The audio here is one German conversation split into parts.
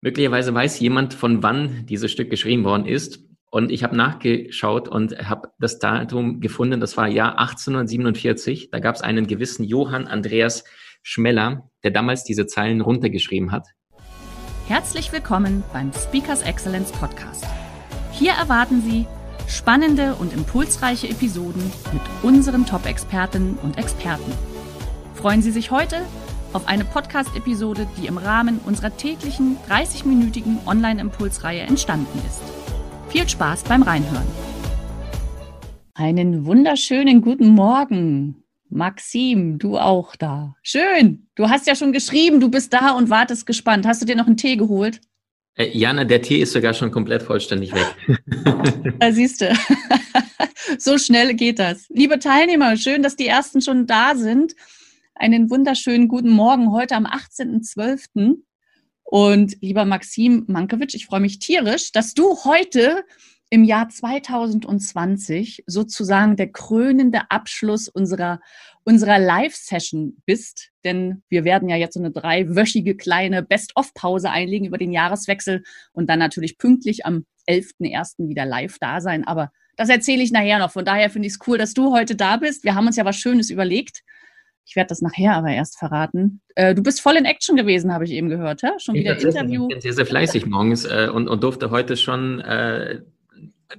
Möglicherweise weiß jemand, von wann dieses Stück geschrieben worden ist. Und ich habe nachgeschaut und habe das Datum gefunden. Das war Jahr 1847. Da gab es einen gewissen Johann Andreas Schmeller, der damals diese Zeilen runtergeschrieben hat. Herzlich willkommen beim Speakers Excellence Podcast. Hier erwarten Sie spannende und impulsreiche Episoden mit unseren Top-Expertinnen und Experten. Freuen Sie sich heute auf eine Podcast-Episode, die im Rahmen unserer täglichen 30-minütigen Online-Impulsreihe entstanden ist. Viel Spaß beim Reinhören. Einen wunderschönen guten Morgen. Maxim, du auch da. Schön. Du hast ja schon geschrieben, du bist da und wartest gespannt. Hast du dir noch einen Tee geholt? Äh, Jana, der Tee ist sogar schon komplett vollständig weg. da siehst du. so schnell geht das. Liebe Teilnehmer, schön, dass die ersten schon da sind einen wunderschönen guten Morgen heute am 18.12. Und lieber Maxim Mankiewicz, ich freue mich tierisch, dass du heute im Jahr 2020 sozusagen der krönende Abschluss unserer, unserer Live-Session bist. Denn wir werden ja jetzt so eine dreiwöchige kleine Best-of-Pause einlegen über den Jahreswechsel und dann natürlich pünktlich am 11.01. wieder live da sein. Aber das erzähle ich nachher noch. Von daher finde ich es cool, dass du heute da bist. Wir haben uns ja was Schönes überlegt. Ich werde das nachher aber erst verraten. Äh, du bist voll in Action gewesen, habe ich eben gehört. Ja? Schon wieder Interview. Ich bin sehr, sehr fleißig morgens äh, und, und durfte heute schon äh,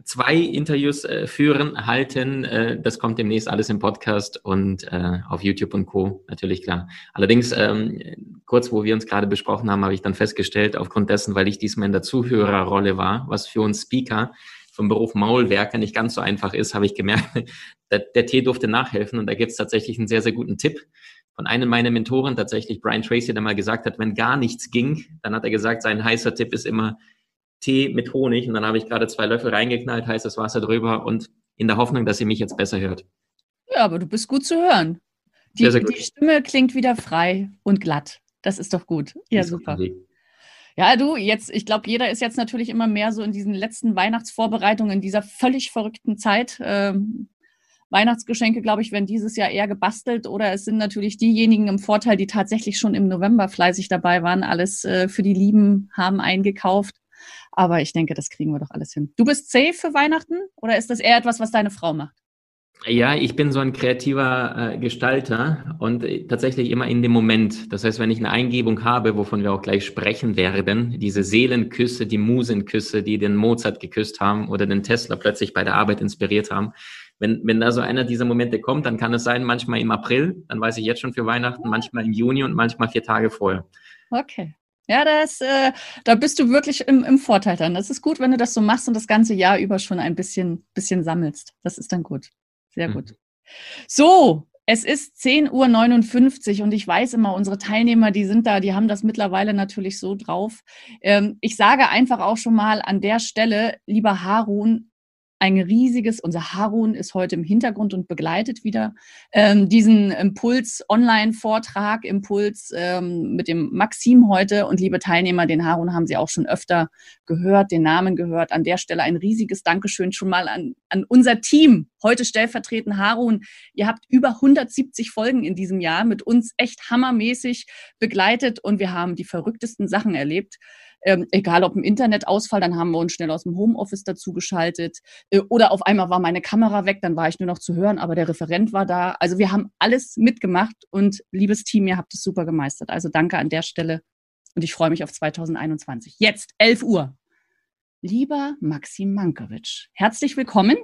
zwei Interviews äh, führen, halten. Äh, das kommt demnächst alles im Podcast und äh, auf YouTube und Co. Natürlich klar. Allerdings, ähm, kurz wo wir uns gerade besprochen haben, habe ich dann festgestellt, aufgrund dessen, weil ich diesmal in der Zuhörerrolle war, was für uns Speaker vom Beruf Maulwerker nicht ganz so einfach ist, habe ich gemerkt, der, der Tee durfte nachhelfen und da gibt es tatsächlich einen sehr, sehr guten Tipp von einem meiner Mentoren, tatsächlich Brian Tracy, der mal gesagt hat, wenn gar nichts ging, dann hat er gesagt, sein heißer Tipp ist immer Tee mit Honig und dann habe ich gerade zwei Löffel reingeknallt, heißes Wasser drüber und in der Hoffnung, dass ihr mich jetzt besser hört. Ja, aber du bist gut zu hören. Die, sehr, sehr gut. die Stimme klingt wieder frei und glatt. Das ist doch gut. Ja, super. Ja, du, jetzt, ich glaube, jeder ist jetzt natürlich immer mehr so in diesen letzten Weihnachtsvorbereitungen, in dieser völlig verrückten Zeit. Ähm, Weihnachtsgeschenke, glaube ich, werden dieses Jahr eher gebastelt oder es sind natürlich diejenigen im Vorteil, die tatsächlich schon im November fleißig dabei waren, alles äh, für die Lieben haben eingekauft. Aber ich denke, das kriegen wir doch alles hin. Du bist safe für Weihnachten oder ist das eher etwas, was deine Frau macht? Ja, ich bin so ein kreativer äh, Gestalter und äh, tatsächlich immer in dem Moment. Das heißt, wenn ich eine Eingebung habe, wovon wir auch gleich sprechen werden, diese Seelenküsse, die Musenküsse, die den Mozart geküsst haben oder den Tesla plötzlich bei der Arbeit inspiriert haben. Wenn, wenn da so einer dieser Momente kommt, dann kann es sein, manchmal im April, dann weiß ich jetzt schon für Weihnachten, manchmal im Juni und manchmal vier Tage vorher. Okay. Ja, das, äh, da bist du wirklich im, im Vorteil dann. Das ist gut, wenn du das so machst und das ganze Jahr über schon ein bisschen, bisschen sammelst. Das ist dann gut. Sehr gut. Mhm. So, es ist 10.59 Uhr und ich weiß immer, unsere Teilnehmer, die sind da, die haben das mittlerweile natürlich so drauf. Ähm, ich sage einfach auch schon mal an der Stelle, lieber Harun, ein riesiges, unser Harun ist heute im Hintergrund und begleitet wieder ähm, diesen Impuls-Online-Vortrag, Impuls ähm, mit dem Maxim heute. Und liebe Teilnehmer, den Harun haben Sie auch schon öfter gehört, den Namen gehört. An der Stelle ein riesiges Dankeschön schon mal an, an unser Team. Heute stellvertretend Harun. Ihr habt über 170 Folgen in diesem Jahr mit uns echt hammermäßig begleitet und wir haben die verrücktesten Sachen erlebt. Ähm, egal ob im Internetausfall, dann haben wir uns schnell aus dem Homeoffice dazugeschaltet. Äh, oder auf einmal war meine Kamera weg, dann war ich nur noch zu hören, aber der Referent war da. Also wir haben alles mitgemacht und liebes Team, ihr habt es super gemeistert. Also danke an der Stelle und ich freue mich auf 2021. Jetzt, 11 Uhr. Lieber Maxim Mankiewicz, herzlich willkommen.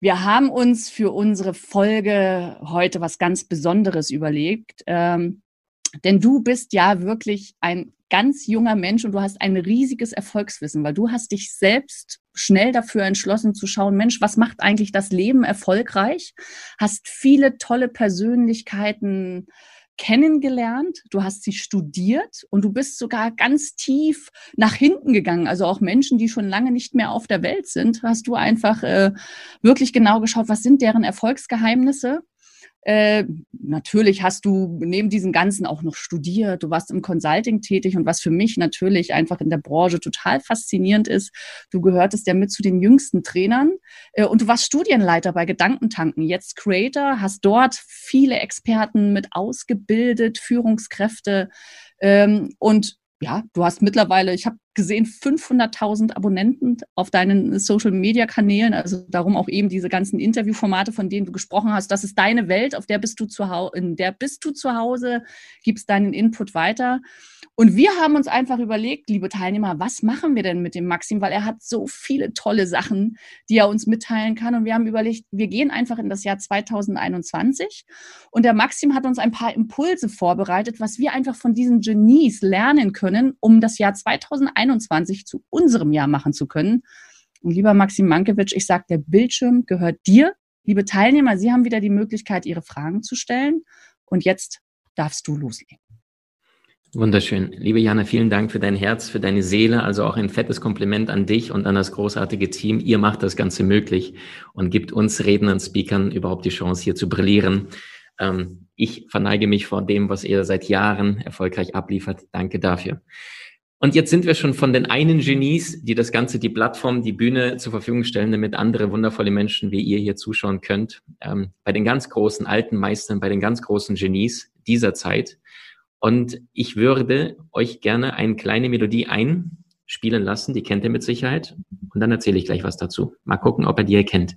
Wir haben uns für unsere Folge heute was ganz Besonderes überlegt. Ähm, denn du bist ja wirklich ein ganz junger Mensch und du hast ein riesiges Erfolgswissen, weil du hast dich selbst schnell dafür entschlossen zu schauen, Mensch, was macht eigentlich das Leben erfolgreich? Hast viele tolle Persönlichkeiten kennengelernt, du hast sie studiert und du bist sogar ganz tief nach hinten gegangen. Also auch Menschen, die schon lange nicht mehr auf der Welt sind, hast du einfach äh, wirklich genau geschaut, was sind deren Erfolgsgeheimnisse äh, natürlich hast du neben diesem Ganzen auch noch studiert, du warst im Consulting tätig. Und was für mich natürlich einfach in der Branche total faszinierend ist, du gehörtest ja mit zu den jüngsten Trainern. Äh, und du warst Studienleiter bei Gedankentanken, jetzt Creator, hast dort viele Experten mit ausgebildet, Führungskräfte. Ähm, und ja, du hast mittlerweile, ich habe gesehen, 500.000 Abonnenten auf deinen Social-Media-Kanälen. Also darum auch eben diese ganzen Interviewformate, von denen du gesprochen hast. Das ist deine Welt, auf der bist du zu Hause, in der bist du zu Hause, gibst deinen Input weiter. Und wir haben uns einfach überlegt, liebe Teilnehmer, was machen wir denn mit dem Maxim? Weil er hat so viele tolle Sachen, die er uns mitteilen kann. Und wir haben überlegt, wir gehen einfach in das Jahr 2021. Und der Maxim hat uns ein paar Impulse vorbereitet, was wir einfach von diesen Genies lernen können, um das Jahr 2021 zu unserem Jahr machen zu können. Und lieber Maxim Mankiewicz, ich sage, der Bildschirm gehört dir. Liebe Teilnehmer, Sie haben wieder die Möglichkeit, Ihre Fragen zu stellen. Und jetzt darfst du loslegen. Wunderschön. Liebe Jana, vielen Dank für dein Herz, für deine Seele. Also auch ein fettes Kompliment an dich und an das großartige Team. Ihr macht das Ganze möglich und gibt uns Rednern, Speakern überhaupt die Chance, hier zu brillieren. Ähm, ich verneige mich vor dem, was ihr seit Jahren erfolgreich abliefert. Danke dafür. Und jetzt sind wir schon von den einen Genies, die das Ganze, die Plattform, die Bühne zur Verfügung stellen, damit andere wundervolle Menschen wie ihr hier zuschauen könnt, ähm, bei den ganz großen alten Meistern, bei den ganz großen Genies dieser Zeit. Und ich würde euch gerne eine kleine Melodie einspielen lassen, die kennt ihr mit Sicherheit. Und dann erzähle ich gleich was dazu. Mal gucken, ob er die erkennt.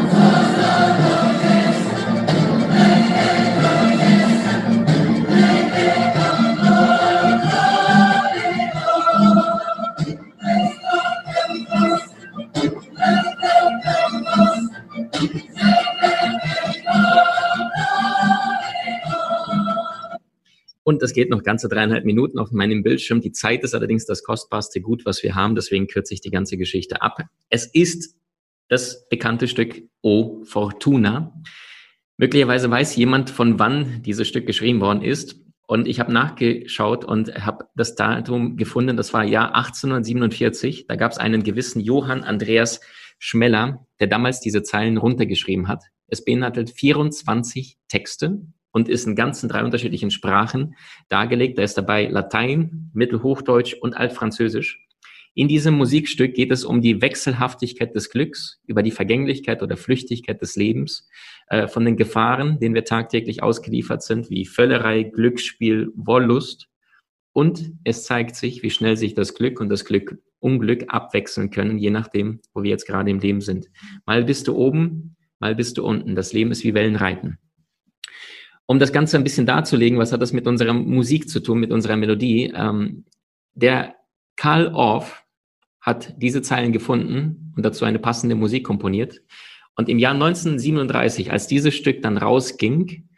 Und das geht noch ganze dreieinhalb Minuten auf meinem Bildschirm. Die Zeit ist allerdings das kostbarste Gut, was wir haben. Deswegen kürze ich die ganze Geschichte ab. Es ist das bekannte Stück O Fortuna. Möglicherweise weiß jemand, von wann dieses Stück geschrieben worden ist. Und ich habe nachgeschaut und habe das Datum gefunden. Das war Jahr 1847. Da gab es einen gewissen Johann Andreas Schmeller, der damals diese Zeilen runtergeschrieben hat. Es beinhaltet 24 Texte und ist in ganzen drei unterschiedlichen Sprachen dargelegt. Da ist dabei Latein, Mittelhochdeutsch und Altfranzösisch. In diesem Musikstück geht es um die Wechselhaftigkeit des Glücks, über die Vergänglichkeit oder Flüchtigkeit des Lebens, äh, von den Gefahren, denen wir tagtäglich ausgeliefert sind, wie Völlerei, Glücksspiel, Wollust. Und es zeigt sich, wie schnell sich das Glück und das Glück, Unglück abwechseln können, je nachdem, wo wir jetzt gerade im Leben sind. Mal bist du oben, mal bist du unten. Das Leben ist wie Wellenreiten. Um das Ganze ein bisschen darzulegen, was hat das mit unserer Musik zu tun, mit unserer Melodie? Ähm, der Karl Orff hat diese Zeilen gefunden und dazu eine passende Musik komponiert. Und im Jahr 1937, als dieses Stück dann rausging,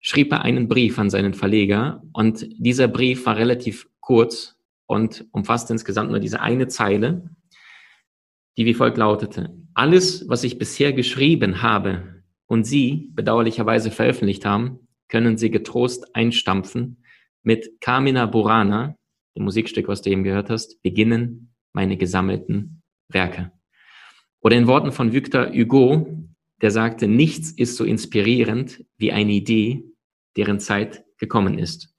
schrieb er einen Brief an seinen Verleger und dieser Brief war relativ kurz und umfasste insgesamt nur diese eine Zeile, die wie folgt lautete. Alles, was ich bisher geschrieben habe und Sie bedauerlicherweise veröffentlicht haben, können Sie getrost einstampfen mit Carmina Burana, dem Musikstück, was du eben gehört hast, beginnen meine gesammelten Werke. Oder in Worten von Victor Hugo, der sagte, nichts ist so inspirierend wie eine Idee, deren Zeit gekommen ist.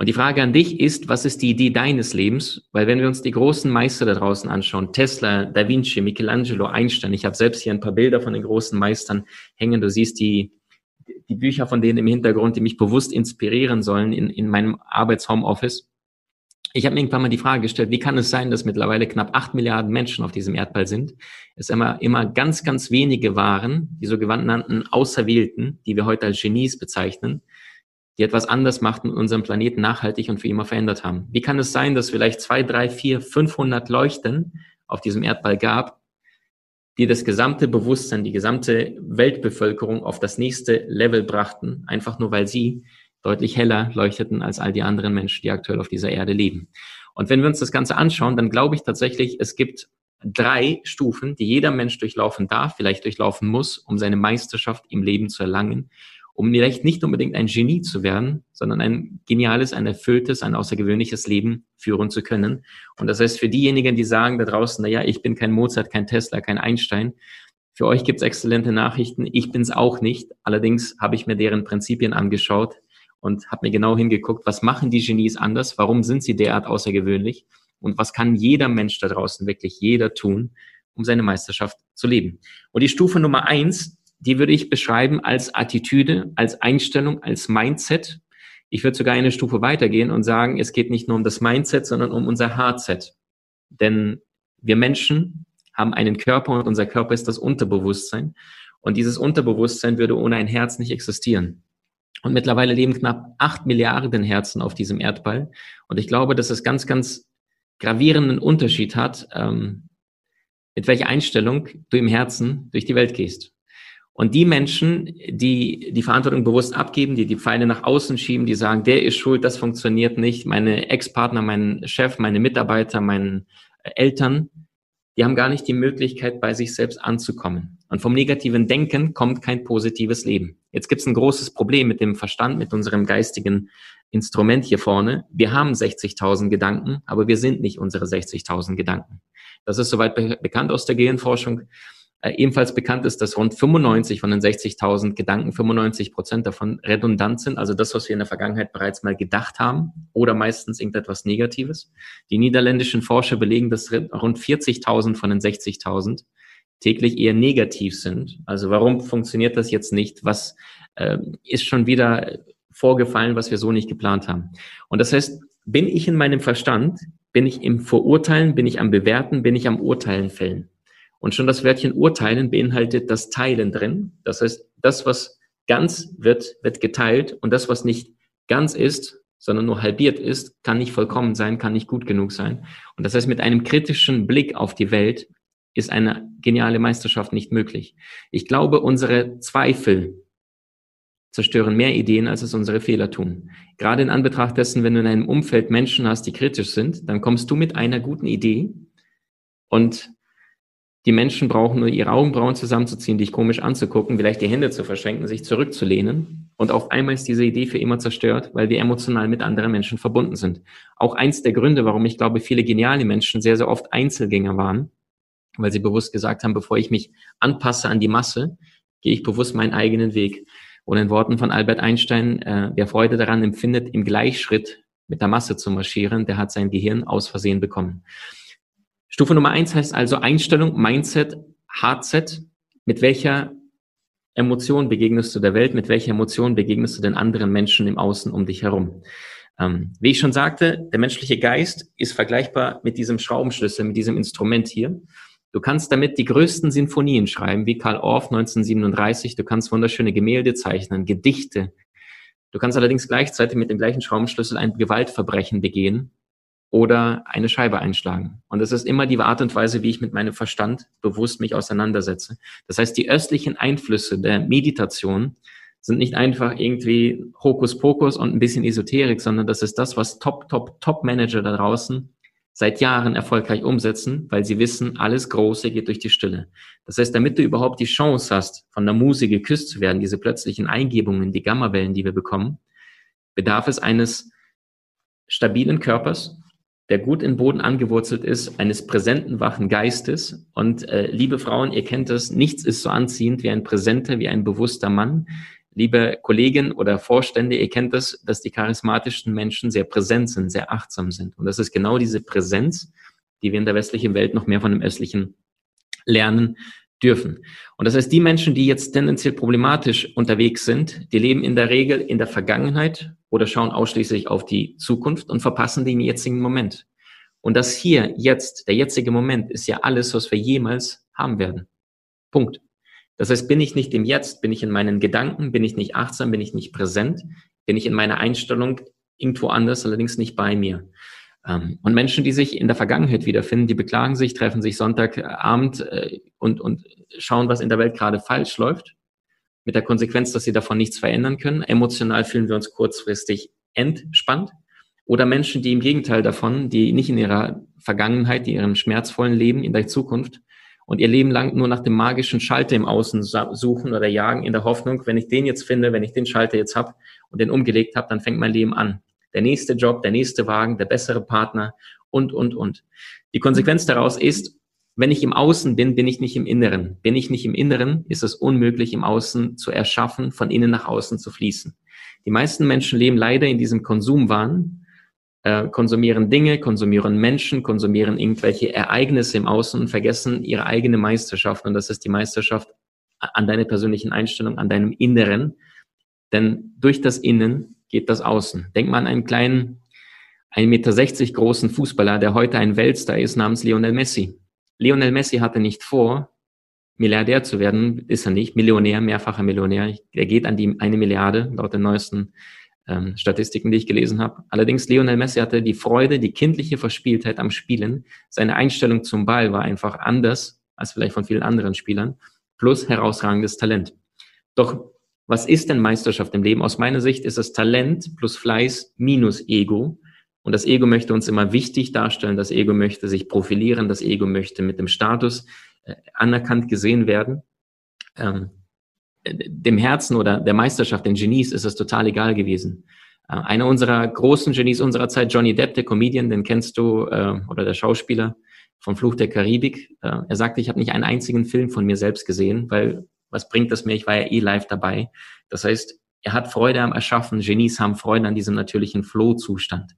Und die Frage an dich ist, was ist die Idee deines Lebens? Weil wenn wir uns die großen Meister da draußen anschauen, Tesla, Da Vinci, Michelangelo, Einstein, ich habe selbst hier ein paar Bilder von den großen Meistern hängen, du siehst die, die Bücher von denen im Hintergrund, die mich bewusst inspirieren sollen in, in meinem Arbeits-Homeoffice ich habe mir irgendwann mal die Frage gestellt, wie kann es sein, dass mittlerweile knapp acht Milliarden Menschen auf diesem Erdball sind? Es immer, immer ganz, ganz wenige waren, die so genannten Auserwählten, die wir heute als Genies bezeichnen, die etwas anders machten und unseren Planeten nachhaltig und für immer verändert haben. Wie kann es sein, dass vielleicht zwei, drei, vier, 500 Leuchten auf diesem Erdball gab, die das gesamte Bewusstsein, die gesamte Weltbevölkerung auf das nächste Level brachten, einfach nur weil sie deutlich heller leuchteten als all die anderen Menschen, die aktuell auf dieser Erde leben. Und wenn wir uns das Ganze anschauen, dann glaube ich tatsächlich, es gibt drei Stufen, die jeder Mensch durchlaufen darf, vielleicht durchlaufen muss, um seine Meisterschaft im Leben zu erlangen, um vielleicht nicht unbedingt ein Genie zu werden, sondern ein geniales, ein erfülltes, ein außergewöhnliches Leben führen zu können. Und das heißt, für diejenigen, die sagen da draußen, na ja, ich bin kein Mozart, kein Tesla, kein Einstein, für euch gibt's exzellente Nachrichten. Ich bin's auch nicht. Allerdings habe ich mir deren Prinzipien angeschaut und habe mir genau hingeguckt, was machen die Genies anders? Warum sind sie derart außergewöhnlich? Und was kann jeder Mensch da draußen, wirklich jeder tun, um seine Meisterschaft zu leben? Und die Stufe Nummer eins, die würde ich beschreiben als Attitüde, als Einstellung, als Mindset. Ich würde sogar eine Stufe weitergehen und sagen, es geht nicht nur um das Mindset, sondern um unser Hardset. Denn wir Menschen haben einen Körper und unser Körper ist das Unterbewusstsein. Und dieses Unterbewusstsein würde ohne ein Herz nicht existieren. Und mittlerweile leben knapp acht Milliarden Herzen auf diesem Erdball. Und ich glaube, dass es ganz, ganz gravierenden Unterschied hat, ähm, mit welcher Einstellung du im Herzen durch die Welt gehst. Und die Menschen, die die Verantwortung bewusst abgeben, die die Pfeile nach außen schieben, die sagen, der ist schuld, das funktioniert nicht, meine Ex-Partner, mein Chef, meine Mitarbeiter, meine Eltern, die haben gar nicht die Möglichkeit, bei sich selbst anzukommen. Und vom negativen Denken kommt kein positives Leben. Jetzt gibt es ein großes Problem mit dem Verstand, mit unserem geistigen Instrument hier vorne. Wir haben 60.000 Gedanken, aber wir sind nicht unsere 60.000 Gedanken. Das ist soweit be bekannt aus der Gehirnforschung. Äh, ebenfalls bekannt ist, dass rund 95 von den 60.000 Gedanken, 95 Prozent davon redundant sind, also das, was wir in der Vergangenheit bereits mal gedacht haben oder meistens irgendetwas Negatives. Die niederländischen Forscher belegen, dass rund 40.000 von den 60.000 täglich eher negativ sind. Also warum funktioniert das jetzt nicht? Was äh, ist schon wieder vorgefallen, was wir so nicht geplant haben? Und das heißt, bin ich in meinem Verstand, bin ich im Verurteilen, bin ich am Bewerten, bin ich am Urteilen fällen? Und schon das Wörtchen urteilen beinhaltet das Teilen drin. Das heißt, das, was ganz wird, wird geteilt und das, was nicht ganz ist, sondern nur halbiert ist, kann nicht vollkommen sein, kann nicht gut genug sein. Und das heißt, mit einem kritischen Blick auf die Welt ist eine geniale Meisterschaft nicht möglich. Ich glaube, unsere Zweifel zerstören mehr Ideen, als es unsere Fehler tun. Gerade in Anbetracht dessen, wenn du in einem Umfeld Menschen hast, die kritisch sind, dann kommst du mit einer guten Idee und die Menschen brauchen nur ihre Augenbrauen zusammenzuziehen, dich komisch anzugucken, vielleicht die Hände zu verschränken, sich zurückzulehnen. Und auf einmal ist diese Idee für immer zerstört, weil wir emotional mit anderen Menschen verbunden sind. Auch eins der Gründe, warum ich glaube, viele geniale Menschen sehr, sehr oft Einzelgänger waren, weil sie bewusst gesagt haben, bevor ich mich anpasse an die Masse, gehe ich bewusst meinen eigenen Weg. Oder in Worten von Albert Einstein, äh, wer Freude daran empfindet, im Gleichschritt mit der Masse zu marschieren, der hat sein Gehirn aus Versehen bekommen. Stufe Nummer eins heißt also Einstellung, Mindset, Hardset. Mit welcher Emotion begegnest du der Welt? Mit welcher Emotion begegnest du den anderen Menschen im Außen um dich herum? Ähm, wie ich schon sagte, der menschliche Geist ist vergleichbar mit diesem Schraubenschlüssel, mit diesem Instrument hier. Du kannst damit die größten Sinfonien schreiben, wie Karl Orff 1937. Du kannst wunderschöne Gemälde zeichnen, Gedichte. Du kannst allerdings gleichzeitig mit dem gleichen Schraubenschlüssel ein Gewaltverbrechen begehen oder eine Scheibe einschlagen. Und das ist immer die Art und Weise, wie ich mit meinem Verstand bewusst mich auseinandersetze. Das heißt, die östlichen Einflüsse der Meditation sind nicht einfach irgendwie Hokuspokus und ein bisschen Esoterik, sondern das ist das, was Top, Top, Top-Manager da draußen seit Jahren erfolgreich umsetzen, weil sie wissen, alles Große geht durch die Stille. Das heißt, damit du überhaupt die Chance hast, von der Muse geküsst zu werden, diese plötzlichen Eingebungen, die Gammawellen, die wir bekommen, bedarf es eines stabilen Körpers, der gut in Boden angewurzelt ist, eines präsenten, wachen Geistes. Und äh, liebe Frauen, ihr kennt das, nichts ist so anziehend wie ein präsenter, wie ein bewusster Mann. Liebe Kollegen oder Vorstände, ihr kennt das, dass die charismatischen Menschen sehr präsent sind, sehr achtsam sind. Und das ist genau diese Präsenz, die wir in der westlichen Welt noch mehr von dem östlichen lernen dürfen. Und das heißt, die Menschen, die jetzt tendenziell problematisch unterwegs sind, die leben in der Regel in der Vergangenheit oder schauen ausschließlich auf die Zukunft und verpassen den jetzigen Moment. Und das hier, jetzt, der jetzige Moment ist ja alles, was wir jemals haben werden. Punkt. Das heißt, bin ich nicht im Jetzt, bin ich in meinen Gedanken, bin ich nicht achtsam, bin ich nicht präsent, bin ich in meiner Einstellung irgendwo anders, allerdings nicht bei mir. Ähm, und Menschen, die sich in der Vergangenheit wiederfinden, die beklagen sich, treffen sich Sonntagabend äh, und, und schauen, was in der Welt gerade falsch läuft, mit der Konsequenz, dass sie davon nichts verändern können. Emotional fühlen wir uns kurzfristig entspannt. Oder Menschen, die im Gegenteil davon, die nicht in ihrer Vergangenheit, die ihrem schmerzvollen Leben in der Zukunft und ihr Leben lang nur nach dem magischen Schalter im Außen suchen oder jagen in der Hoffnung, wenn ich den jetzt finde, wenn ich den Schalter jetzt habe und den umgelegt habe, dann fängt mein Leben an der nächste Job, der nächste Wagen, der bessere Partner und, und, und. Die Konsequenz daraus ist, wenn ich im Außen bin, bin ich nicht im Inneren. Bin ich nicht im Inneren, ist es unmöglich, im Außen zu erschaffen, von innen nach außen zu fließen. Die meisten Menschen leben leider in diesem Konsumwahn, äh, konsumieren Dinge, konsumieren Menschen, konsumieren irgendwelche Ereignisse im Außen und vergessen ihre eigene Meisterschaft. Und das ist die Meisterschaft an deiner persönlichen Einstellung, an deinem Inneren. Denn durch das Innen geht das außen. Denk mal an einen kleinen, 1,60 Meter großen Fußballer, der heute ein Weltstar ist, namens Lionel Messi. Lionel Messi hatte nicht vor, Milliardär zu werden, ist er nicht, Millionär, mehrfacher Millionär. Er geht an die eine Milliarde, laut den neuesten ähm, Statistiken, die ich gelesen habe. Allerdings, Lionel Messi hatte die Freude, die kindliche Verspieltheit am Spielen. Seine Einstellung zum Ball war einfach anders als vielleicht von vielen anderen Spielern, plus herausragendes Talent. Doch was ist denn Meisterschaft im Leben? Aus meiner Sicht ist es Talent plus Fleiß minus Ego. Und das Ego möchte uns immer wichtig darstellen. Das Ego möchte sich profilieren. Das Ego möchte mit dem Status äh, anerkannt gesehen werden. Ähm, dem Herzen oder der Meisterschaft, den Genies, ist es total egal gewesen. Äh, einer unserer großen Genies unserer Zeit, Johnny Depp, der Comedian, den kennst du, äh, oder der Schauspieler vom Fluch der Karibik. Äh, er sagte, ich habe nicht einen einzigen Film von mir selbst gesehen, weil was bringt das mir? Ich war ja eh live dabei. Das heißt, er hat Freude am Erschaffen. Genies haben Freude an diesem natürlichen Flow-Zustand.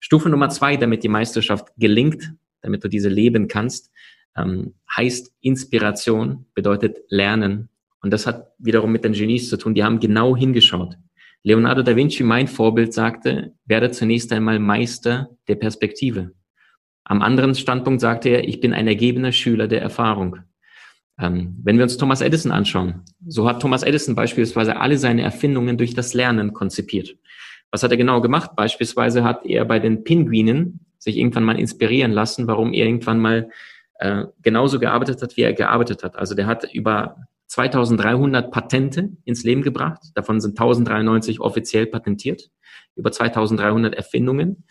Stufe Nummer zwei, damit die Meisterschaft gelingt, damit du diese leben kannst, ähm, heißt Inspiration, bedeutet Lernen. Und das hat wiederum mit den Genies zu tun. Die haben genau hingeschaut. Leonardo da Vinci, mein Vorbild, sagte, werde zunächst einmal Meister der Perspektive. Am anderen Standpunkt sagte er, ich bin ein ergebener Schüler der Erfahrung. Ähm, wenn wir uns Thomas Edison anschauen, so hat Thomas Edison beispielsweise alle seine Erfindungen durch das Lernen konzipiert. Was hat er genau gemacht? Beispielsweise hat er bei den Pinguinen sich irgendwann mal inspirieren lassen, warum er irgendwann mal äh, genauso gearbeitet hat, wie er gearbeitet hat. Also der hat über 2300 Patente ins Leben gebracht. Davon sind 1093 offiziell patentiert. Über 2300 Erfindungen.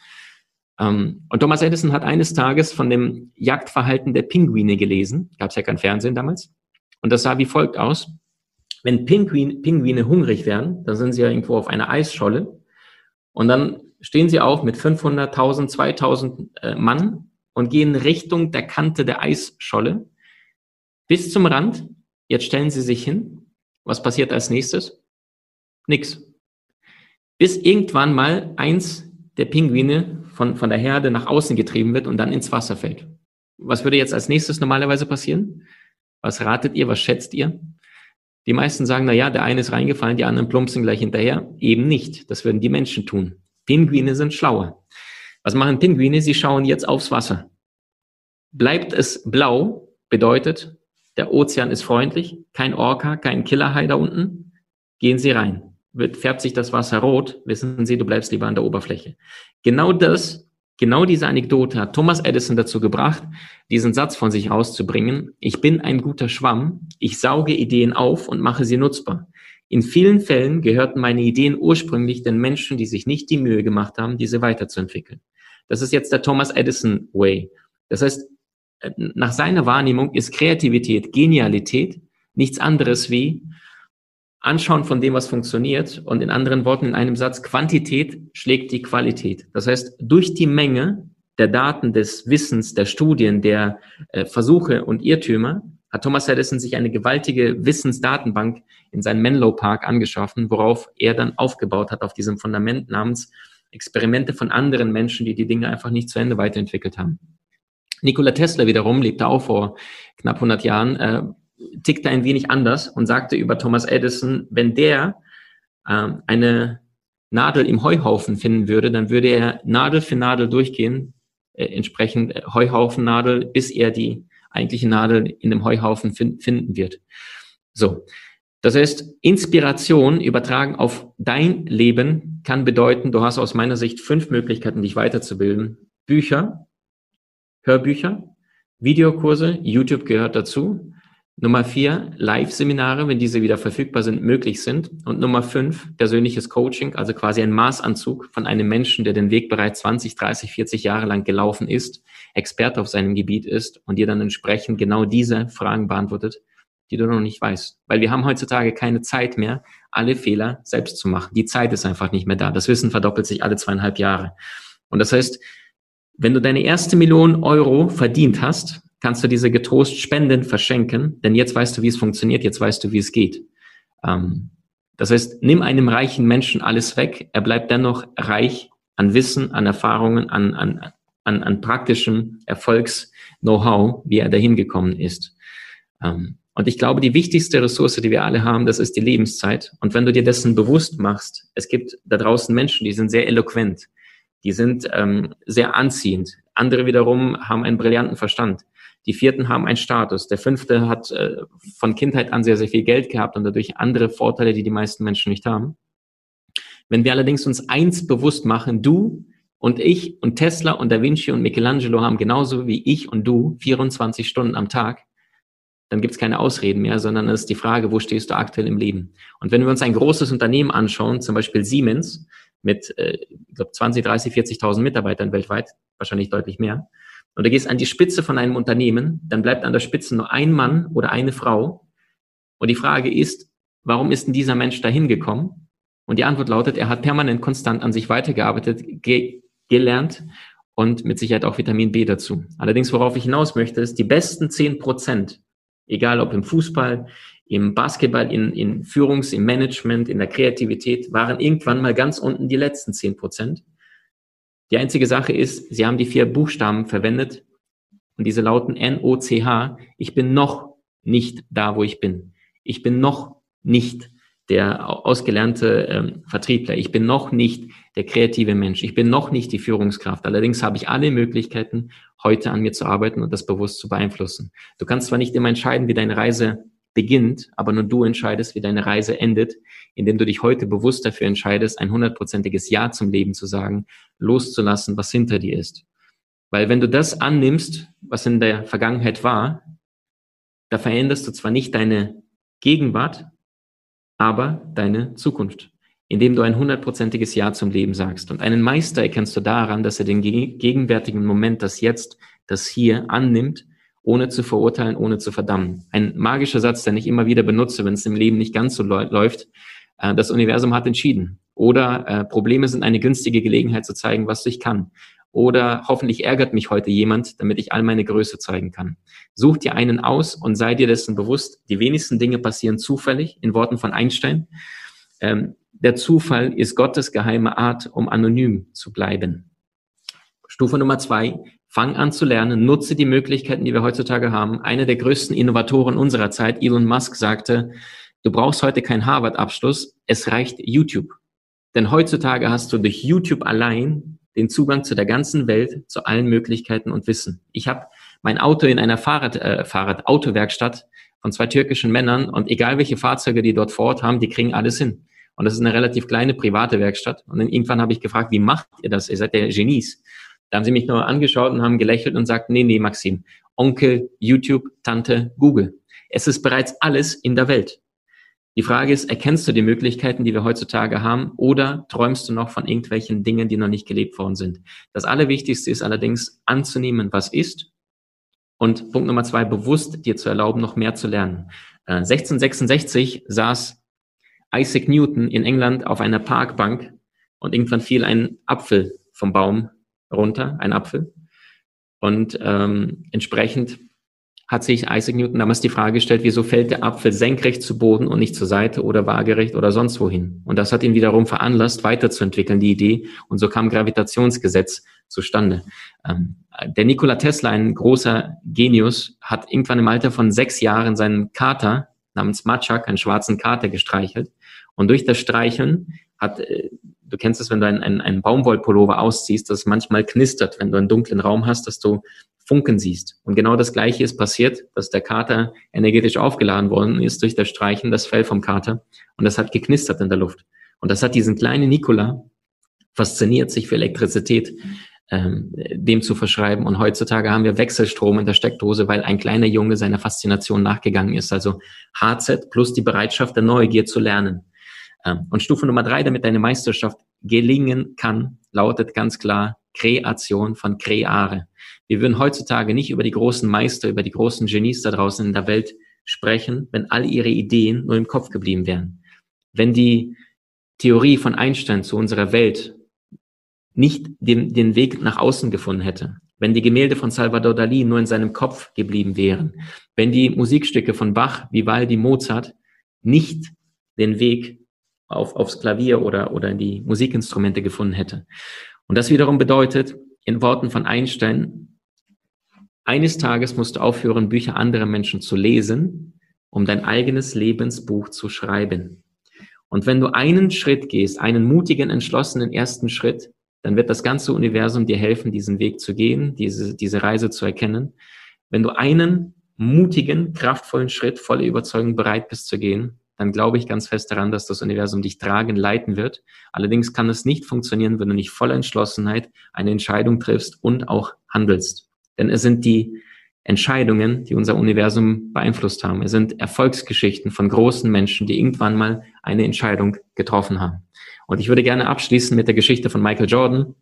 Ähm, und Thomas Edison hat eines Tages von dem Jagdverhalten der Pinguine gelesen. Gab es ja kein Fernsehen damals. Und das sah wie folgt aus. Wenn Pinguin, Pinguine hungrig werden, dann sind sie ja irgendwo auf einer Eisscholle. Und dann stehen sie auf mit 500, 1000, 2000 äh, Mann und gehen Richtung der Kante der Eisscholle bis zum Rand. Jetzt stellen sie sich hin. Was passiert als nächstes? Nix. Bis irgendwann mal eins der Pinguine von, von der Herde nach außen getrieben wird und dann ins Wasser fällt. Was würde jetzt als nächstes normalerweise passieren? Was ratet ihr? Was schätzt ihr? Die meisten sagen, na ja, der eine ist reingefallen, die anderen plumpsen gleich hinterher. Eben nicht. Das würden die Menschen tun. Pinguine sind schlauer. Was machen Pinguine? Sie schauen jetzt aufs Wasser. Bleibt es blau, bedeutet, der Ozean ist freundlich, kein Orca, kein Killerhai da unten, gehen Sie rein wird, färbt sich das Wasser rot, wissen Sie, du bleibst lieber an der Oberfläche. Genau das, genau diese Anekdote hat Thomas Edison dazu gebracht, diesen Satz von sich auszubringen. Ich bin ein guter Schwamm, ich sauge Ideen auf und mache sie nutzbar. In vielen Fällen gehörten meine Ideen ursprünglich den Menschen, die sich nicht die Mühe gemacht haben, diese weiterzuentwickeln. Das ist jetzt der Thomas Edison Way. Das heißt, nach seiner Wahrnehmung ist Kreativität, Genialität nichts anderes wie Anschauen von dem, was funktioniert und in anderen Worten in einem Satz, Quantität schlägt die Qualität. Das heißt, durch die Menge der Daten, des Wissens, der Studien, der äh, Versuche und Irrtümer hat Thomas Edison sich eine gewaltige Wissensdatenbank in seinem Menlo Park angeschaffen, worauf er dann aufgebaut hat, auf diesem Fundament namens Experimente von anderen Menschen, die die Dinge einfach nicht zu Ende weiterentwickelt haben. Nikola Tesla wiederum lebte auch vor knapp 100 Jahren, äh, tickte ein wenig anders und sagte über Thomas Edison, wenn der ähm, eine Nadel im Heuhaufen finden würde, dann würde er Nadel für Nadel durchgehen, äh, entsprechend äh, Heuhaufennadel, bis er die eigentliche Nadel in dem Heuhaufen fin finden wird. So. Das heißt, Inspiration übertragen auf dein Leben kann bedeuten, du hast aus meiner Sicht fünf Möglichkeiten, dich weiterzubilden. Bücher, Hörbücher, Videokurse, YouTube gehört dazu. Nummer vier, Live-Seminare, wenn diese wieder verfügbar sind, möglich sind. Und Nummer fünf, persönliches Coaching, also quasi ein Maßanzug von einem Menschen, der den Weg bereits 20, 30, 40 Jahre lang gelaufen ist, Experte auf seinem Gebiet ist und dir dann entsprechend genau diese Fragen beantwortet, die du noch nicht weißt. Weil wir haben heutzutage keine Zeit mehr, alle Fehler selbst zu machen. Die Zeit ist einfach nicht mehr da. Das Wissen verdoppelt sich alle zweieinhalb Jahre. Und das heißt, wenn du deine erste Million Euro verdient hast, kannst du diese getrost spenden, verschenken, denn jetzt weißt du, wie es funktioniert, jetzt weißt du, wie es geht. Ähm, das heißt, nimm einem reichen Menschen alles weg, er bleibt dennoch reich an Wissen, an Erfahrungen, an, an, an, an praktischem Erfolgs-Know-how, wie er dahin gekommen ist. Ähm, und ich glaube, die wichtigste Ressource, die wir alle haben, das ist die Lebenszeit. Und wenn du dir dessen bewusst machst, es gibt da draußen Menschen, die sind sehr eloquent, die sind ähm, sehr anziehend. Andere wiederum haben einen brillanten Verstand. Die vierten haben einen Status. Der fünfte hat äh, von Kindheit an sehr, sehr viel Geld gehabt und dadurch andere Vorteile, die die meisten Menschen nicht haben. Wenn wir allerdings uns eins bewusst machen, du und ich und Tesla und Da Vinci und Michelangelo haben genauso wie ich und du 24 Stunden am Tag, dann gibt es keine Ausreden mehr, sondern es ist die Frage, wo stehst du aktuell im Leben? Und wenn wir uns ein großes Unternehmen anschauen, zum Beispiel Siemens, mit, äh, ich glaube, 20, 30, 40.000 Mitarbeitern weltweit, wahrscheinlich deutlich mehr. Und du gehst an die Spitze von einem Unternehmen, dann bleibt an der Spitze nur ein Mann oder eine Frau. Und die Frage ist, warum ist denn dieser Mensch dahin gekommen? Und die Antwort lautet, er hat permanent konstant an sich weitergearbeitet, ge gelernt und mit Sicherheit auch Vitamin B dazu. Allerdings, worauf ich hinaus möchte, ist, die besten zehn Prozent, egal ob im Fußball, im Basketball, in, in Führungs-, im Management, in der Kreativität waren irgendwann mal ganz unten die letzten zehn Prozent. Die einzige Sache ist, sie haben die vier Buchstaben verwendet und diese lauten N-O-C-H. Ich bin noch nicht da, wo ich bin. Ich bin noch nicht der ausgelernte ähm, Vertriebler. Ich bin noch nicht der kreative Mensch. Ich bin noch nicht die Führungskraft. Allerdings habe ich alle Möglichkeiten, heute an mir zu arbeiten und das bewusst zu beeinflussen. Du kannst zwar nicht immer entscheiden, wie deine Reise beginnt, aber nur du entscheidest, wie deine Reise endet, indem du dich heute bewusst dafür entscheidest, ein hundertprozentiges Ja zum Leben zu sagen, loszulassen, was hinter dir ist. Weil wenn du das annimmst, was in der Vergangenheit war, da veränderst du zwar nicht deine Gegenwart, aber deine Zukunft, indem du ein hundertprozentiges Ja zum Leben sagst. Und einen Meister erkennst du daran, dass er den gegenwärtigen Moment, das Jetzt, das Hier annimmt ohne zu verurteilen, ohne zu verdammen. Ein magischer Satz, den ich immer wieder benutze, wenn es im Leben nicht ganz so läuft. Äh, das Universum hat entschieden. Oder äh, Probleme sind eine günstige Gelegenheit zu zeigen, was ich kann. Oder hoffentlich ärgert mich heute jemand, damit ich all meine Größe zeigen kann. Such dir einen aus und sei dir dessen bewusst, die wenigsten Dinge passieren zufällig, in Worten von Einstein. Ähm, der Zufall ist Gottes geheime Art, um anonym zu bleiben. Stufe Nummer zwei, Fang an zu lernen, nutze die Möglichkeiten, die wir heutzutage haben. Einer der größten Innovatoren unserer Zeit, Elon Musk, sagte, du brauchst heute keinen Harvard-Abschluss, es reicht YouTube. Denn heutzutage hast du durch YouTube allein den Zugang zu der ganzen Welt, zu allen Möglichkeiten und Wissen. Ich habe mein Auto in einer Fahrrad, äh, Fahrrad-Autowerkstatt von zwei türkischen Männern und egal welche Fahrzeuge die dort vor Ort haben, die kriegen alles hin. Und das ist eine relativ kleine private Werkstatt. Und dann irgendwann habe ich gefragt, wie macht ihr das? Ihr seid ja Genies. Da haben sie mich nur angeschaut und haben gelächelt und sagt, nee, nee, Maxim, Onkel, YouTube, Tante, Google. Es ist bereits alles in der Welt. Die Frage ist, erkennst du die Möglichkeiten, die wir heutzutage haben, oder träumst du noch von irgendwelchen Dingen, die noch nicht gelebt worden sind? Das Allerwichtigste ist allerdings anzunehmen, was ist. Und Punkt Nummer zwei, bewusst dir zu erlauben, noch mehr zu lernen. 1666 äh, saß Isaac Newton in England auf einer Parkbank und irgendwann fiel ein Apfel vom Baum runter, ein Apfel. Und ähm, entsprechend hat sich Isaac Newton damals die Frage gestellt, wieso fällt der Apfel senkrecht zu Boden und nicht zur Seite oder waagerecht oder sonst wohin? Und das hat ihn wiederum veranlasst, weiterzuentwickeln, die Idee. Und so kam Gravitationsgesetz zustande. Ähm, der Nikola Tesla, ein großer Genius, hat irgendwann im Alter von sechs Jahren seinen Kater namens Matschak, einen schwarzen Kater, gestreichelt. Und durch das Streicheln hat äh, du kennst es, wenn du einen, einen, Baumwollpullover ausziehst, dass es manchmal knistert, wenn du einen dunklen Raum hast, dass du Funken siehst. Und genau das Gleiche ist passiert, dass der Kater energetisch aufgeladen worden ist durch das Streichen, das Fell vom Kater. Und das hat geknistert in der Luft. Und das hat diesen kleinen Nikola fasziniert, sich für Elektrizität ähm, dem zu verschreiben. Und heutzutage haben wir Wechselstrom in der Steckdose, weil ein kleiner Junge seiner Faszination nachgegangen ist. Also HZ plus die Bereitschaft der Neugier zu lernen. Ähm, und Stufe Nummer drei, damit deine Meisterschaft gelingen kann, lautet ganz klar Kreation von Kreare. Wir würden heutzutage nicht über die großen Meister, über die großen Genies da draußen in der Welt sprechen, wenn all ihre Ideen nur im Kopf geblieben wären. Wenn die Theorie von Einstein zu unserer Welt nicht den, den Weg nach außen gefunden hätte, wenn die Gemälde von Salvador Dali nur in seinem Kopf geblieben wären, wenn die Musikstücke von Bach, Vivaldi, Mozart nicht den Weg auf, aufs Klavier oder, oder in die Musikinstrumente gefunden hätte. Und das wiederum bedeutet, in Worten von Einstein, eines Tages musst du aufhören, Bücher anderer Menschen zu lesen, um dein eigenes Lebensbuch zu schreiben. Und wenn du einen Schritt gehst, einen mutigen, entschlossenen ersten Schritt, dann wird das ganze Universum dir helfen, diesen Weg zu gehen, diese, diese Reise zu erkennen. Wenn du einen mutigen, kraftvollen Schritt voller Überzeugung bereit bist zu gehen, dann glaube ich ganz fest daran, dass das Universum dich tragen, leiten wird. Allerdings kann es nicht funktionieren, wenn du nicht voller Entschlossenheit eine Entscheidung triffst und auch handelst. Denn es sind die Entscheidungen, die unser Universum beeinflusst haben. Es sind Erfolgsgeschichten von großen Menschen, die irgendwann mal eine Entscheidung getroffen haben. Und ich würde gerne abschließen mit der Geschichte von Michael Jordan,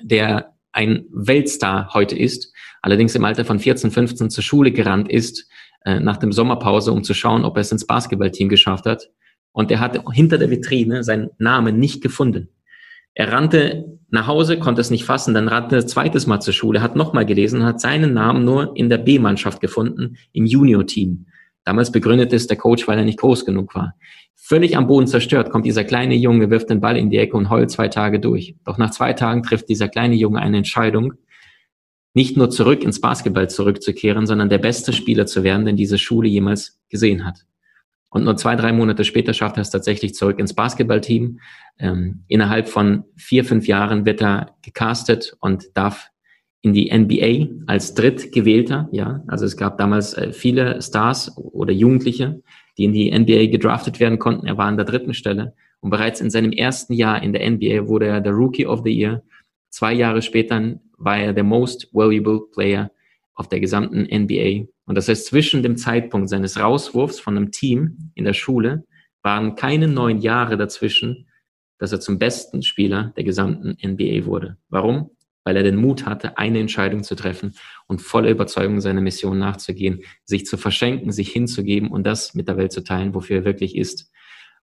der ein Weltstar heute ist, allerdings im Alter von 14, 15 zur Schule gerannt ist, äh, nach dem Sommerpause, um zu schauen, ob er es ins Basketballteam geschafft hat. Und er hatte hinter der Vitrine seinen Namen nicht gefunden. Er rannte nach Hause, konnte es nicht fassen, dann rannte er zweites Mal zur Schule, hat nochmal gelesen, hat seinen Namen nur in der B-Mannschaft gefunden, im Junior-Team. Damals begründete es der Coach, weil er nicht groß genug war. Völlig am Boden zerstört kommt dieser kleine Junge, wirft den Ball in die Ecke und heult zwei Tage durch. Doch nach zwei Tagen trifft dieser kleine Junge eine Entscheidung, nicht nur zurück ins Basketball zurückzukehren, sondern der beste Spieler zu werden, den diese Schule jemals gesehen hat. Und nur zwei, drei Monate später schafft er es tatsächlich zurück ins Basketballteam. Ähm, innerhalb von vier, fünf Jahren wird er gecastet und darf in die NBA als Drittgewählter. Ja, also es gab damals äh, viele Stars oder Jugendliche, die in die NBA gedraftet werden konnten. Er war an der dritten Stelle. Und bereits in seinem ersten Jahr in der NBA wurde er der Rookie of the Year. Zwei Jahre später war er der most valuable player auf der gesamten NBA. Und das heißt, zwischen dem Zeitpunkt seines Rauswurfs von einem Team in der Schule waren keine neun Jahre dazwischen, dass er zum besten Spieler der gesamten NBA wurde. Warum? Weil er den Mut hatte, eine Entscheidung zu treffen und voller Überzeugung seiner Mission nachzugehen, sich zu verschenken, sich hinzugeben und das mit der Welt zu teilen, wofür er wirklich ist.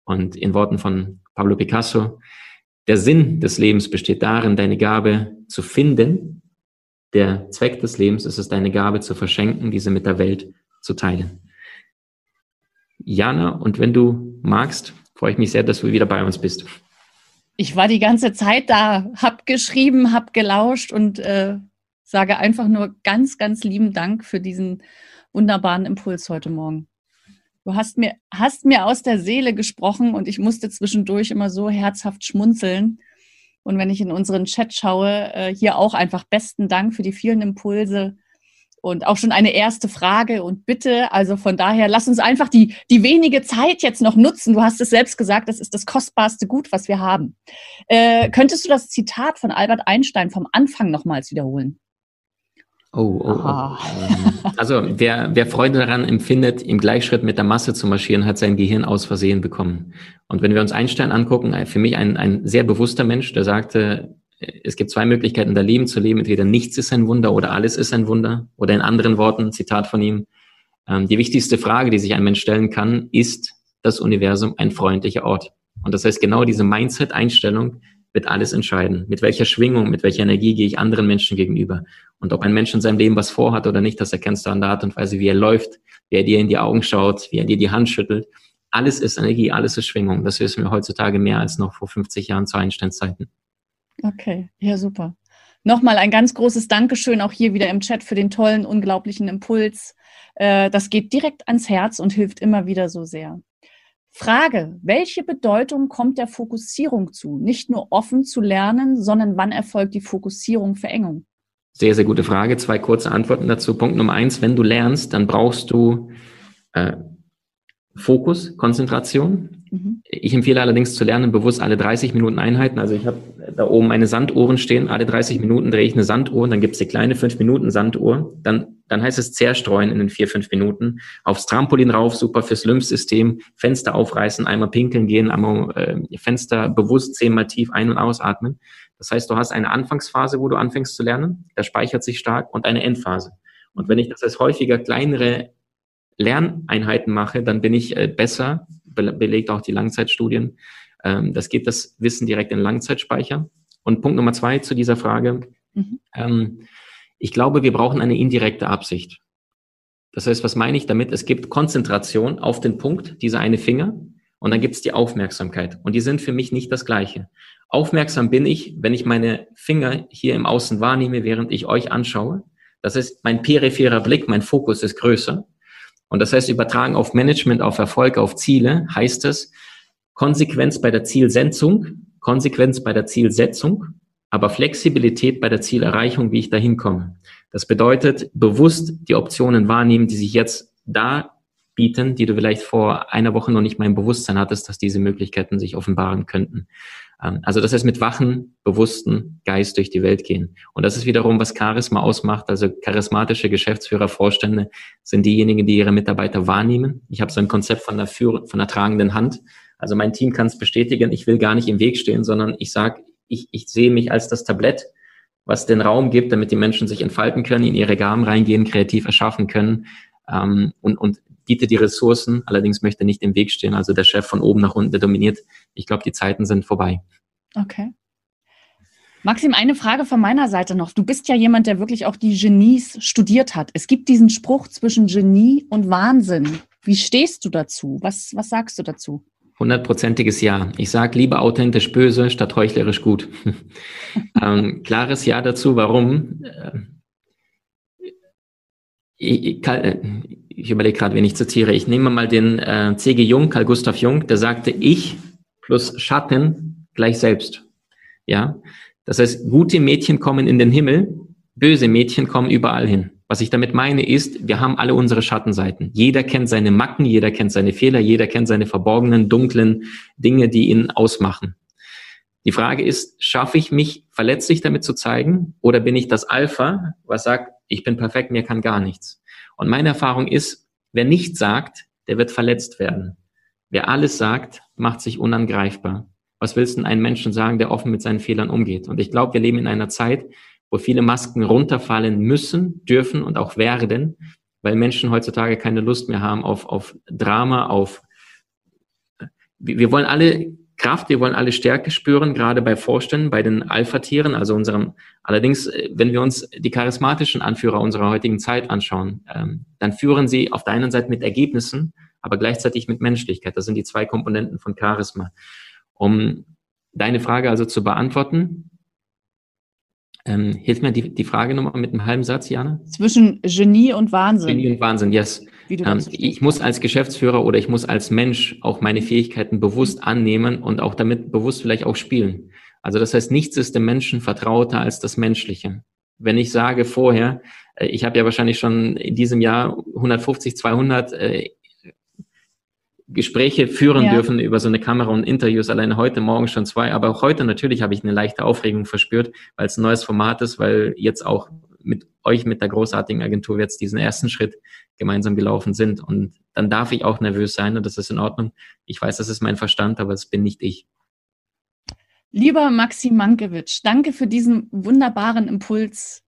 Und in Worten von Pablo Picasso, der Sinn des Lebens besteht darin, deine Gabe zu finden. Der Zweck des Lebens ist es, deine Gabe zu verschenken, diese mit der Welt zu teilen. Jana, und wenn du magst, freue ich mich sehr, dass du wieder bei uns bist. Ich war die ganze Zeit da, hab geschrieben, hab gelauscht und äh, sage einfach nur ganz, ganz lieben Dank für diesen wunderbaren Impuls heute Morgen. Du hast mir, hast mir aus der Seele gesprochen und ich musste zwischendurch immer so herzhaft schmunzeln. Und wenn ich in unseren Chat schaue, äh, hier auch einfach besten Dank für die vielen Impulse und auch schon eine erste Frage und Bitte. Also von daher, lass uns einfach die, die wenige Zeit jetzt noch nutzen. Du hast es selbst gesagt, das ist das kostbarste Gut, was wir haben. Äh, könntest du das Zitat von Albert Einstein vom Anfang nochmals wiederholen? Oh, oh, oh. Ähm, also wer, wer Freude daran empfindet, im Gleichschritt mit der Masse zu marschieren, hat sein Gehirn aus Versehen bekommen. Und wenn wir uns Einstein angucken, für mich ein, ein sehr bewusster Mensch, der sagte, es gibt zwei Möglichkeiten, da Leben zu leben. Entweder nichts ist ein Wunder oder alles ist ein Wunder. Oder in anderen Worten, Zitat von ihm, ähm, die wichtigste Frage, die sich ein Mensch stellen kann, ist das Universum ein freundlicher Ort? Und das heißt, genau diese Mindset-Einstellung wird alles entscheiden. Mit welcher Schwingung, mit welcher Energie gehe ich anderen Menschen gegenüber? Und ob ein Mensch in seinem Leben was vorhat oder nicht, das erkennst du an der Art und Weise, wie er läuft, wie er dir in die Augen schaut, wie er dir die Hand schüttelt. Alles ist Energie, alles ist Schwingung. Das wissen wir heutzutage mehr als noch vor 50 Jahren zu Einsteinzeiten. Okay, ja, super. Nochmal ein ganz großes Dankeschön auch hier wieder im Chat für den tollen, unglaublichen Impuls. Äh, das geht direkt ans Herz und hilft immer wieder so sehr. Frage, welche Bedeutung kommt der Fokussierung zu? Nicht nur offen zu lernen, sondern wann erfolgt die Fokussierung, Verengung? Sehr, sehr gute Frage. Zwei kurze Antworten dazu. Punkt Nummer eins, wenn du lernst, dann brauchst du äh, Fokus, Konzentration. Mhm. Ich empfehle allerdings zu lernen, bewusst alle 30 Minuten Einheiten. Also ich habe da oben meine Sanduhren stehen. Alle 30 Minuten drehe ich eine Sanduhr, dann gibt es die kleine 5-Minuten-Sanduhr. Dann, dann heißt es zerstreuen in den 4, 5 Minuten. Aufs Trampolin rauf, super fürs Lymphsystem. Fenster aufreißen, einmal pinkeln gehen, einmal äh, Fenster bewusst zehnmal tief ein- und ausatmen. Das heißt, du hast eine Anfangsphase, wo du anfängst zu lernen, der speichert sich stark und eine Endphase. Und wenn ich das als häufiger kleinere Lerneinheiten mache, dann bin ich äh, besser, belegt auch die Langzeitstudien. Ähm, das geht das Wissen direkt in den Langzeitspeicher. Und Punkt Nummer zwei zu dieser Frage. Mhm. Ähm, ich glaube, wir brauchen eine indirekte Absicht. Das heißt, was meine ich damit? Es gibt Konzentration auf den Punkt, dieser eine Finger, und dann gibt es die Aufmerksamkeit. Und die sind für mich nicht das Gleiche. Aufmerksam bin ich, wenn ich meine Finger hier im Außen wahrnehme, während ich euch anschaue. Das heißt, mein peripherer Blick, mein Fokus ist größer. Und das heißt, übertragen auf Management, auf Erfolg, auf Ziele, heißt es Konsequenz bei der Zielsetzung, Konsequenz bei der Zielsetzung, aber Flexibilität bei der Zielerreichung, wie ich dahin komme. Das bedeutet, bewusst die Optionen wahrnehmen, die sich jetzt da bieten, die du vielleicht vor einer Woche noch nicht mal im Bewusstsein hattest, dass diese Möglichkeiten sich offenbaren könnten. Ähm, also das heißt, mit wachen, bewussten Geist durch die Welt gehen. Und das ist wiederum, was Charisma ausmacht. Also charismatische Geschäftsführer, Vorstände sind diejenigen, die ihre Mitarbeiter wahrnehmen. Ich habe so ein Konzept von der, Führ von der tragenden Hand. Also mein Team kann es bestätigen, ich will gar nicht im Weg stehen, sondern ich sage, ich, ich sehe mich als das Tablett, was den Raum gibt, damit die Menschen sich entfalten können, in ihre Gaben reingehen, kreativ erschaffen können ähm, und, und biete die Ressourcen, allerdings möchte nicht im Weg stehen. Also der Chef von oben nach unten, der dominiert. Ich glaube, die Zeiten sind vorbei. Okay. Maxim, eine Frage von meiner Seite noch. Du bist ja jemand, der wirklich auch die Genies studiert hat. Es gibt diesen Spruch zwischen Genie und Wahnsinn. Wie stehst du dazu? Was, was sagst du dazu? Hundertprozentiges Ja. Ich sage lieber authentisch böse statt heuchlerisch gut. ähm, klares Ja dazu. Warum? Äh, ich, ich, ich überlege gerade, wen ich zitiere. Ich nehme mal den äh, C.G. Jung, Karl Gustav Jung, der sagte, ich plus Schatten gleich selbst. Ja, das heißt, gute Mädchen kommen in den Himmel, böse Mädchen kommen überall hin. Was ich damit meine ist, wir haben alle unsere Schattenseiten. Jeder kennt seine Macken, jeder kennt seine Fehler, jeder kennt seine verborgenen, dunklen Dinge, die ihn ausmachen. Die Frage ist, schaffe ich mich verletzlich damit zu zeigen oder bin ich das Alpha, was sagt, ich bin perfekt, mir kann gar nichts? Und meine Erfahrung ist, wer nichts sagt, der wird verletzt werden. Wer alles sagt, macht sich unangreifbar. Was willst du denn einem Menschen sagen, der offen mit seinen Fehlern umgeht? Und ich glaube, wir leben in einer Zeit, wo viele Masken runterfallen müssen, dürfen und auch werden, weil Menschen heutzutage keine Lust mehr haben auf, auf Drama, auf wir wollen alle Kraft, wir wollen alle Stärke spüren, gerade bei Vorständen, bei den Alpha-Tieren, also unserem, allerdings, äh, wenn wir uns die charismatischen Anführer unserer heutigen Zeit anschauen, ähm, dann führen sie auf der einen Seite mit Ergebnissen, aber gleichzeitig mit Menschlichkeit. Das sind die zwei Komponenten von Charisma. Um deine Frage also zu beantworten, ähm, hilf mir die, die Frage nochmal mit einem halben Satz, Jana. Zwischen Genie und Wahnsinn. Genie und Wahnsinn, yes. Ähm, ich muss als Geschäftsführer oder ich muss als Mensch auch meine Fähigkeiten bewusst annehmen und auch damit bewusst vielleicht auch spielen. Also das heißt, nichts ist dem Menschen vertrauter als das Menschliche. Wenn ich sage vorher, äh, ich habe ja wahrscheinlich schon in diesem Jahr 150, 200 äh, Gespräche führen ja. dürfen über so eine Kamera und Interviews, alleine heute Morgen schon zwei, aber auch heute natürlich habe ich eine leichte Aufregung verspürt, weil es ein neues Format ist, weil jetzt auch mit euch, mit der großartigen Agentur jetzt diesen ersten Schritt gemeinsam gelaufen sind. Und dann darf ich auch nervös sein und das ist in Ordnung. Ich weiß, das ist mein Verstand, aber es bin nicht ich. Lieber Maxim Mankiewicz, danke für diesen wunderbaren Impuls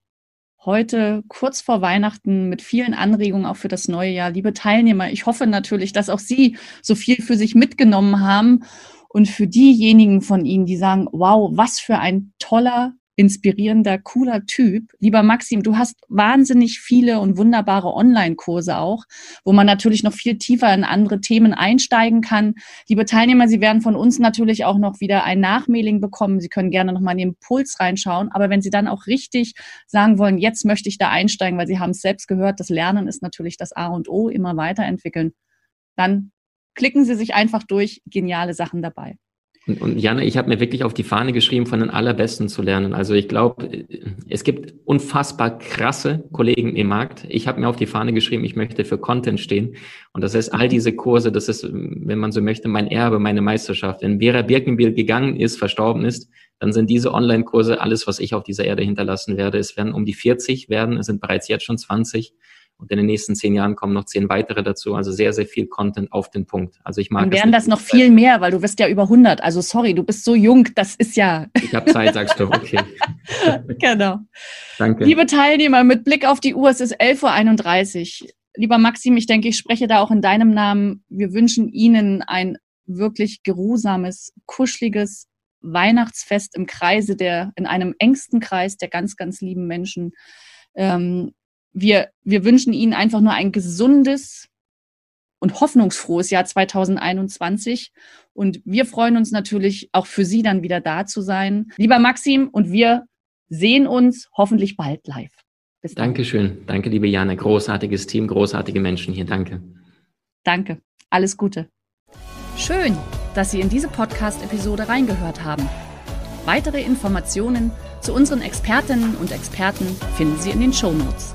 heute kurz vor Weihnachten mit vielen Anregungen auch für das neue Jahr. Liebe Teilnehmer, ich hoffe natürlich, dass auch Sie so viel für sich mitgenommen haben. Und für diejenigen von Ihnen, die sagen, wow, was für ein toller inspirierender, cooler Typ. Lieber Maxim, du hast wahnsinnig viele und wunderbare Online-Kurse auch, wo man natürlich noch viel tiefer in andere Themen einsteigen kann. Liebe Teilnehmer, Sie werden von uns natürlich auch noch wieder ein Nachmailing bekommen. Sie können gerne noch mal in den Puls reinschauen. Aber wenn Sie dann auch richtig sagen wollen, jetzt möchte ich da einsteigen, weil Sie haben es selbst gehört, das Lernen ist natürlich das A und O, immer weiterentwickeln, dann klicken Sie sich einfach durch. Geniale Sachen dabei. Und, und Jana, ich habe mir wirklich auf die Fahne geschrieben, von den Allerbesten zu lernen. Also ich glaube, es gibt unfassbar krasse Kollegen im Markt. Ich habe mir auf die Fahne geschrieben, ich möchte für Content stehen. Und das heißt, all diese Kurse, das ist, wenn man so möchte, mein Erbe, meine Meisterschaft. Wenn Vera Birkenbiel gegangen ist, verstorben ist, dann sind diese Online-Kurse alles, was ich auf dieser Erde hinterlassen werde. Es werden um die 40 werden, es sind bereits jetzt schon 20. Und in den nächsten zehn Jahren kommen noch zehn weitere dazu. Also sehr, sehr viel Content auf den Punkt. Also ich mag. Dann wären das noch viel mehr, weil du bist ja über 100. Also sorry, du bist so jung. Das ist ja. Ich habe Zeit, sagst du. Okay. genau. Danke. Liebe Teilnehmer, mit Blick auf die Uhr, es ist 11.31 Uhr. Lieber Maxim, ich denke, ich spreche da auch in deinem Namen. Wir wünschen Ihnen ein wirklich geruhsames, kuscheliges Weihnachtsfest im Kreise der, in einem engsten Kreis der ganz, ganz lieben Menschen. Ähm, wir, wir wünschen Ihnen einfach nur ein gesundes und hoffnungsfrohes Jahr 2021. Und wir freuen uns natürlich auch für Sie dann wieder da zu sein. Lieber Maxim, und wir sehen uns hoffentlich bald live. Bis dann. Dankeschön. Danke, liebe Jana. Großartiges Team, großartige Menschen hier. Danke. Danke. Alles Gute. Schön, dass Sie in diese Podcast-Episode reingehört haben. Weitere Informationen zu unseren Expertinnen und Experten finden Sie in den Show Notes.